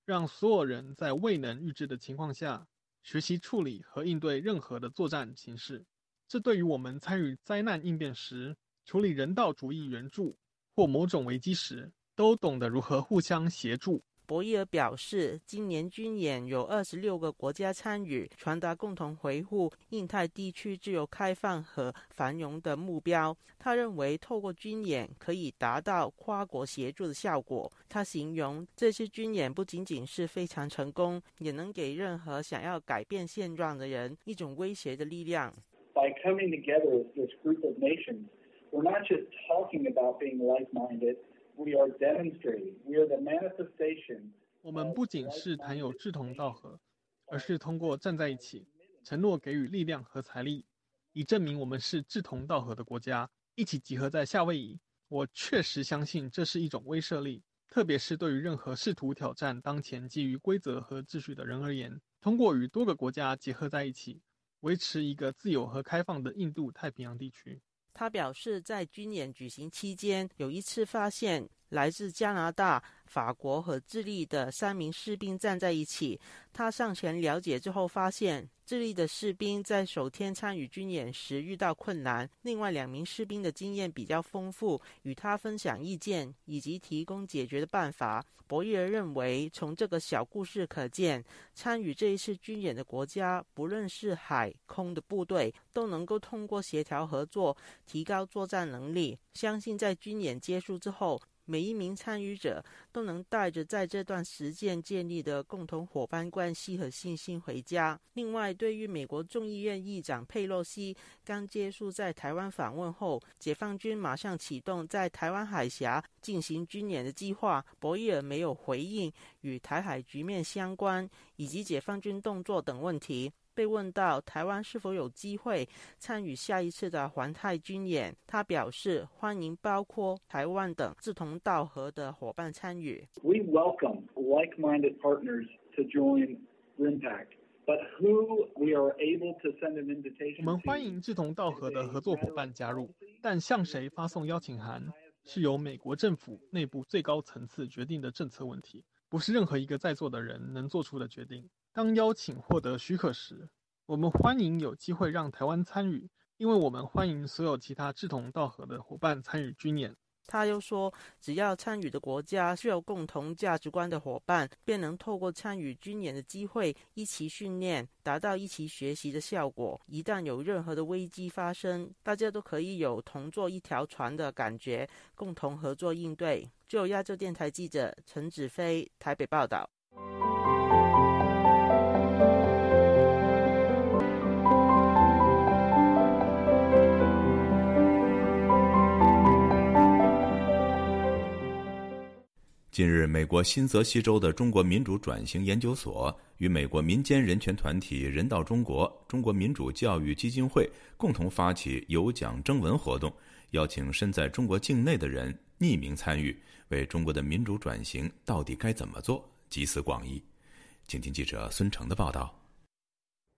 让所有人在未能预知的情况下学习处理和应对任何的作战形式。这对于我们参与灾难应变时，处理人道主义援助。或某种危机时，都懂得如何互相协助。博伊尔表示，今年军演有二十六个国家参与，传达共同维护印太地区自由开放和繁荣的目标。他认为，透过军演可以达到跨国协助的效果。他形容这次军演不仅仅是非常成功，也能给任何想要改变现状的人一种威胁的力量。By coming together as this group of nations. we're not just talking about being like-minded. We are demonstrating. We are the manifestation. 我们不仅是谈有志同道合，而是通过站在一起，承诺给予力量和财力，以证明我们是志同道合的国家，一起集合在夏威夷。我确实相信这是一种威慑力，特别是对于任何试图挑战当前基于规则和秩序的人而言。通过与多个国家结合在一起，维持一个自由和开放的印度太平洋地区。他表示，在军演举行期间，有一次发现来自加拿大。法国和智利的三名士兵站在一起。他上前了解之后，发现智利的士兵在首天参与军演时遇到困难。另外两名士兵的经验比较丰富，与他分享意见以及提供解决的办法。博伊尔认为，从这个小故事可见，参与这一次军演的国家，不论是海空的部队，都能够通过协调合作提高作战能力。相信在军演结束之后。每一名参与者都能带着在这段时间建立的共同伙伴关系和信心回家。另外，对于美国众议院议长佩洛西刚结束在台湾访问后，解放军马上启动在台湾海峡进行军演的计划，博伊尔没有回应与台海局面相关以及解放军动作等问题。被问到台湾是否有机会参与下一次的环太军演，他表示欢迎包括台湾等志同道合的伙伴参与。We welcome like-minded partners to join RIMPAC, but who we are able to send an invitation. 我们欢迎志同道合的合作伙伴加入，但向谁发送邀请函是由美国政府内部最高层次决定的政策问题，不是任何一个在座的人能做出的决定。当邀请获得许可时，我们欢迎有机会让台湾参与，因为我们欢迎所有其他志同道合的伙伴参与军演。他又说，只要参与的国家是有共同价值观的伙伴，便能透过参与军演的机会一起训练，达到一起学习的效果。一旦有任何的危机发生，大家都可以有同坐一条船的感觉，共同合作应对。就亚洲电台记者陈子飞台北报道。近日，美国新泽西州的中国民主转型研究所与美国民间人权团体人道中国、中国民主教育基金会共同发起有奖征文活动，邀请身在中国境内的人匿名参与，为中国的民主转型到底该怎么做集思广益。请听记者孙成的报道。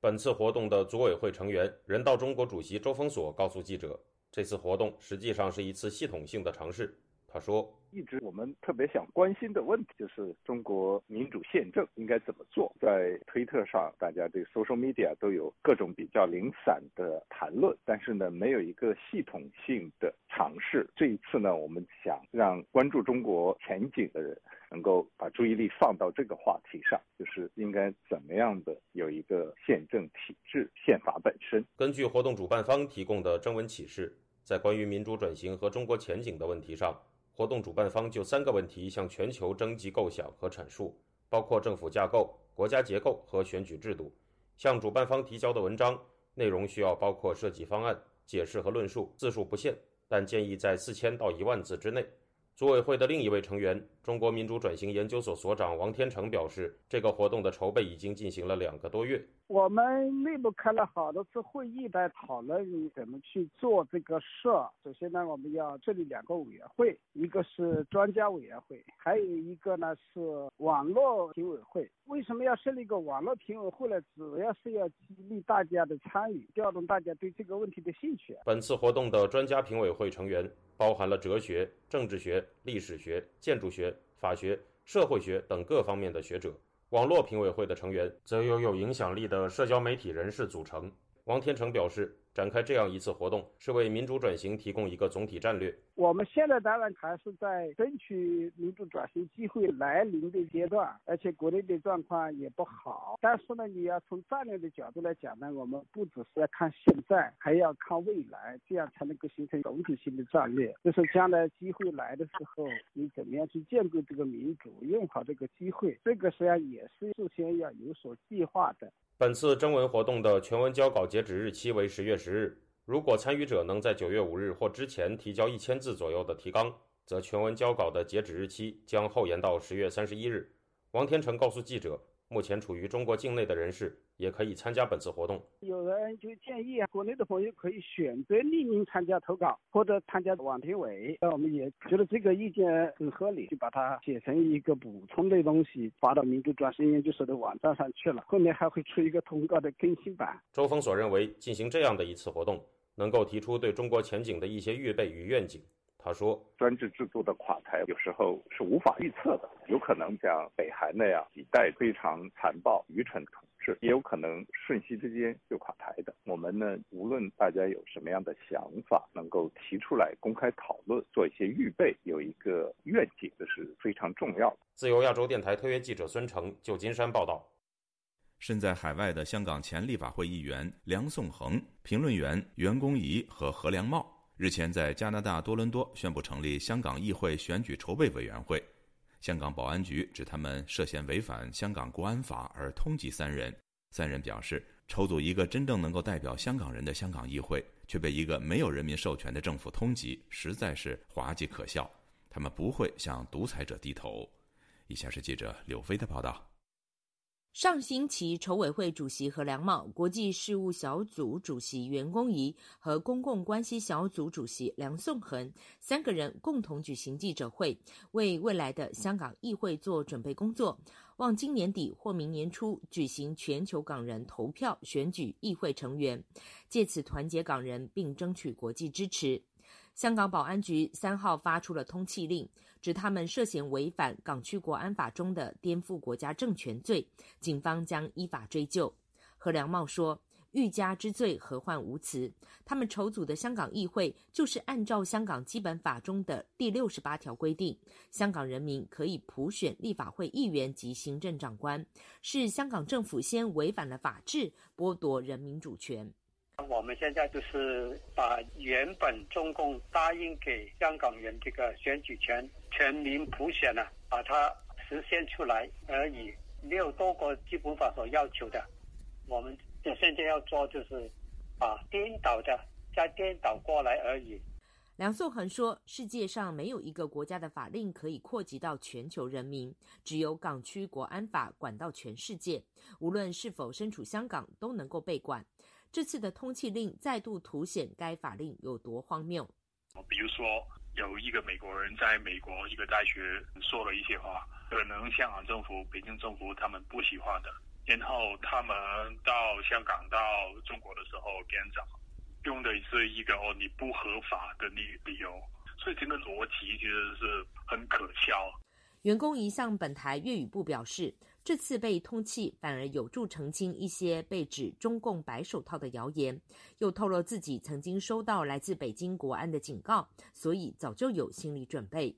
本次活动的组委会成员、人道中国主席周峰所告诉记者，这次活动实际上是一次系统性的尝试。他说：“一直我们特别想关心的问题就是中国民主宪政应该怎么做。在推特上，大家对 social media 都有各种比较零散的谈论，但是呢，没有一个系统性的尝试。这一次呢，我们想让关注中国前景的人能够把注意力放到这个话题上，就是应该怎么样的有一个宪政体制、宪法本身。”根据活动主办方提供的征文启事，在关于民主转型和中国前景的问题上。活动主办方就三个问题向全球征集构想和阐述，包括政府架构、国家结构和选举制度。向主办方提交的文章内容需要包括设计方案、解释和论述，字数不限，但建议在四千到一万字之内。组委会的另一位成员、中国民主转型研究所所长王天成表示，这个活动的筹备已经进行了两个多月。我们内部开了好多次会议来讨论怎么去做这个事。首先呢，我们要设立两个委员会，一个是专家委员会，还有一个呢是网络评委会。为什么要设立一个网络评委会呢？主要是要激励大家的参与，调动大家对这个问题的兴趣。本次活动的专家评委会成员包含了哲学、政治学、历史学、建筑学、法学、社会学等各方面的学者。网络评委会的成员则由有影响力的社交媒体人士组成。王天成表示。展开这样一次活动，是为民主转型提供一个总体战略。我们现在当然还是在争取民主转型机会来临的阶段，而且国内的状况也不好。但是呢，你要从战略的角度来讲呢，我们不只是要看现在，还要看未来，这样才能够形成总体性的战略。就是将来机会来的时候，你怎么样去建构这个民主，用好这个机会，这个实际上也是事先要有所计划的。本次征文活动的全文交稿截止日期为十月十日。如果参与者能在九月五日或之前提交一千字左右的提纲，则全文交稿的截止日期将后延到十月三十一日。王天成告诉记者。目前处于中国境内的人士也可以参加本次活动。有人就建议啊，国内的朋友可以选择匿名参加投稿，或者参加网评委。那我们也觉得这个意见很合理，就把它写成一个补充的东西，发到民主转型研究所的网站上去了。后面还会出一个通告的更新版。周峰所认为，进行这样的一次活动，能够提出对中国前景的一些预备与愿景。他说：“专制制度的垮台有时候是无法预测的，有可能像北韩那样几代非常残暴、愚蠢统治，也有可能瞬息之间就垮台的。我们呢，无论大家有什么样的想法，能够提出来公开讨论，做一些预备，有一个愿景，这是非常重要的。”自由亚洲电台特约记者孙成，旧金山报道。身在海外的香港前立法会议员梁颂恒、评论员袁公仪和何良茂。日前，在加拿大多伦多宣布成立香港议会选举筹备委员会。香港保安局指他们涉嫌违反香港国安法而通缉三人。三人表示，筹组一个真正能够代表香港人的香港议会，却被一个没有人民授权的政府通缉，实在是滑稽可笑。他们不会向独裁者低头。以下是记者柳飞的报道。上星期，筹委会主席何良茂、国际事务小组主席袁公仪和公共关系小组主席梁颂恒三个人共同举行记者会，为未来的香港议会做准备工作，望今年底或明年初举行全球港人投票选举议会成员，借此团结港人并争取国际支持。香港保安局三号发出了通缉令。指他们涉嫌违反港区国安法中的颠覆国家政权罪，警方将依法追究。何良茂说：“欲加之罪，何患无辞？他们筹组的香港议会，就是按照香港基本法中的第六十八条规定，香港人民可以普选立法会议员及行政长官。是香港政府先违反了法治，剥夺人民主权。”我们现在就是把原本中共答应给香港人这个选举权、全民普选呢，把它实现出来而已，没有多过基本法所要求的。我们现在要做就是把颠倒的再颠倒过来而已。梁颂恒说：“世界上没有一个国家的法令可以扩及到全球人民，只有港区国安法管到全世界，无论是否身处香港都能够被管。”这次的通缉令再度凸显该法令有多荒谬。比如说，有一个美国人在美国一个大学说了一些话，可能香港政府、北京政府他们不喜欢的，然后他们到香港、到中国的时候，跟长用的是一个哦你不合法的理理由，所以这个逻辑其实是很可笑。员工一向本台粤语部表示。这次被通缉，反而有助澄清一些被指中共白手套的谣言。又透露自己曾经收到来自北京国安的警告，所以早就有心理准备。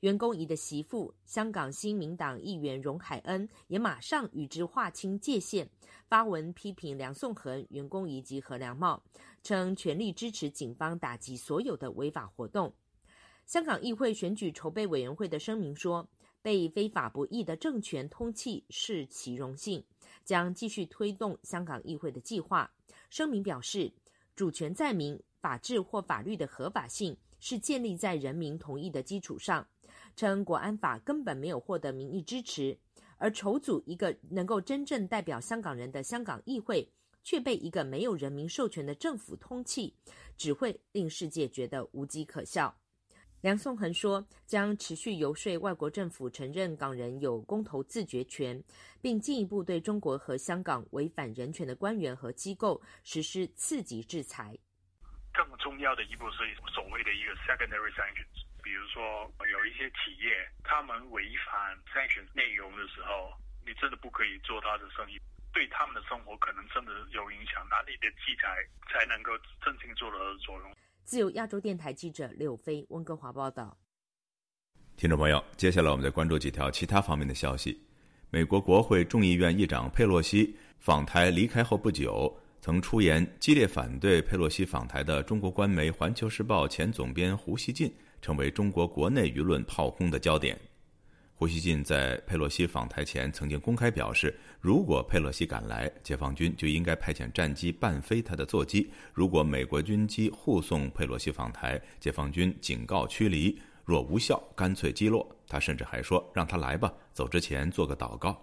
袁公仪的媳妇，香港新民党议员荣海恩也马上与之划清界限，发文批评梁颂恒、袁公仪及何良茂，称全力支持警方打击所有的违法活动。香港议会选举筹备委员会的声明说。被非法不义的政权通缉是其荣幸，将继续推动香港议会的计划。声明表示，主权在民，法治或法律的合法性是建立在人民同意的基础上。称国安法根本没有获得民意支持，而筹组一个能够真正代表香港人的香港议会，却被一个没有人民授权的政府通气，只会令世界觉得无机可笑。梁颂恒说，将持续游说外国政府承认港人有公投自决权，并进一步对中国和香港违反人权的官员和机构实施刺激制裁。更重要的一步是所谓的一个 secondary sanctions，比如说有一些企业他们违反 sanctions 内容的时候，你真的不可以做他的生意，对他们的生活可能真的有影响，哪里的器材才能够真正做的作用？自由亚洲电台记者柳飞温哥华报道。听众朋友，接下来我们再关注几条其他方面的消息。美国国会众议院议长佩洛西访台离开后不久，曾出言激烈反对佩洛西访台的中国官媒《环球时报》前总编胡锡进，成为中国国内舆论炮轰的焦点。胡锡进在佩洛西访台前曾经公开表示，如果佩洛西赶来，解放军就应该派遣战机伴飞他的座机；如果美国军机护送佩洛西访台，解放军警告驱离，若无效，干脆击落。他甚至还说：“让他来吧，走之前做个祷告。”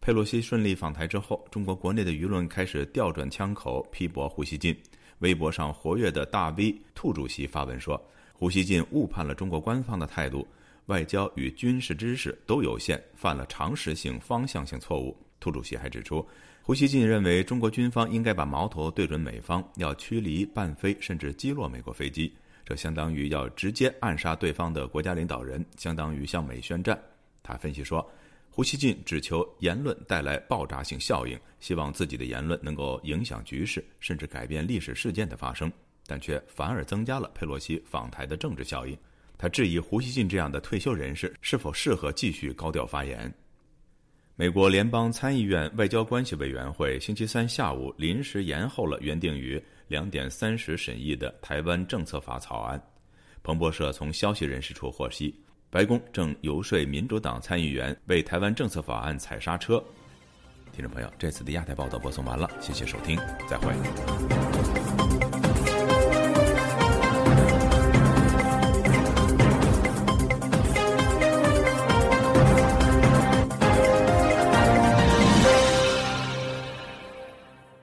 佩洛西顺利访台之后，中国国内的舆论开始调转枪口批驳胡锡进。微博上活跃的大 V 兔主席发文说：“胡锡进误判了中国官方的态度。”外交与军事知识都有限，犯了常识性、方向性错误。兔主席还指出，胡锡进认为中国军方应该把矛头对准美方，要驱离、伴飞甚至击落美国飞机，这相当于要直接暗杀对方的国家领导人，相当于向美宣战。他分析说，胡锡进只求言论带来爆炸性效应，希望自己的言论能够影响局势，甚至改变历史事件的发生，但却反而增加了佩洛西访台的政治效应。他质疑胡锡进这样的退休人士是否适合继续高调发言。美国联邦参议院外交关系委员会星期三下午临时延后了原定于两点三十审议的台湾政策法草案。彭博社从消息人士处获悉，白宫正游说民主党参议员为台湾政策法案踩刹车。听众朋友，这次的亚太报道播送完了，谢谢收听，再会。